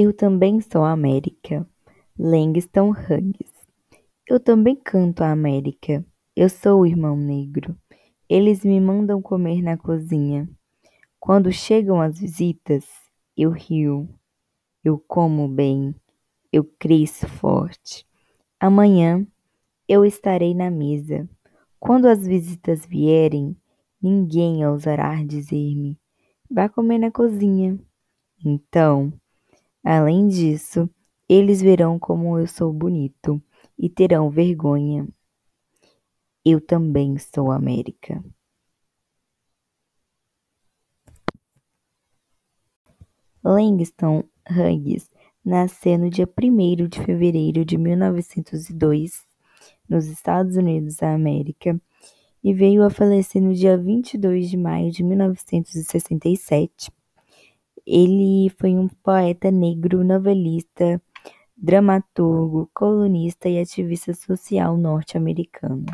Eu também sou a América. Langston Hughes. Eu também canto a América. Eu sou o irmão negro. Eles me mandam comer na cozinha. Quando chegam as visitas, eu rio. Eu como bem. Eu cresço forte. Amanhã eu estarei na mesa. Quando as visitas vierem, ninguém ousará dizer-me: vá comer na cozinha. Então, além disso, eles verão como eu sou bonito e terão vergonha. Eu também sou América. Langston Hughes nasceu no dia 1 de fevereiro de 1902, nos Estados Unidos da América, e veio a falecer no dia 22 de maio de 1967. Ele foi um poeta negro, novelista, dramaturgo, colunista e ativista social norte-americano.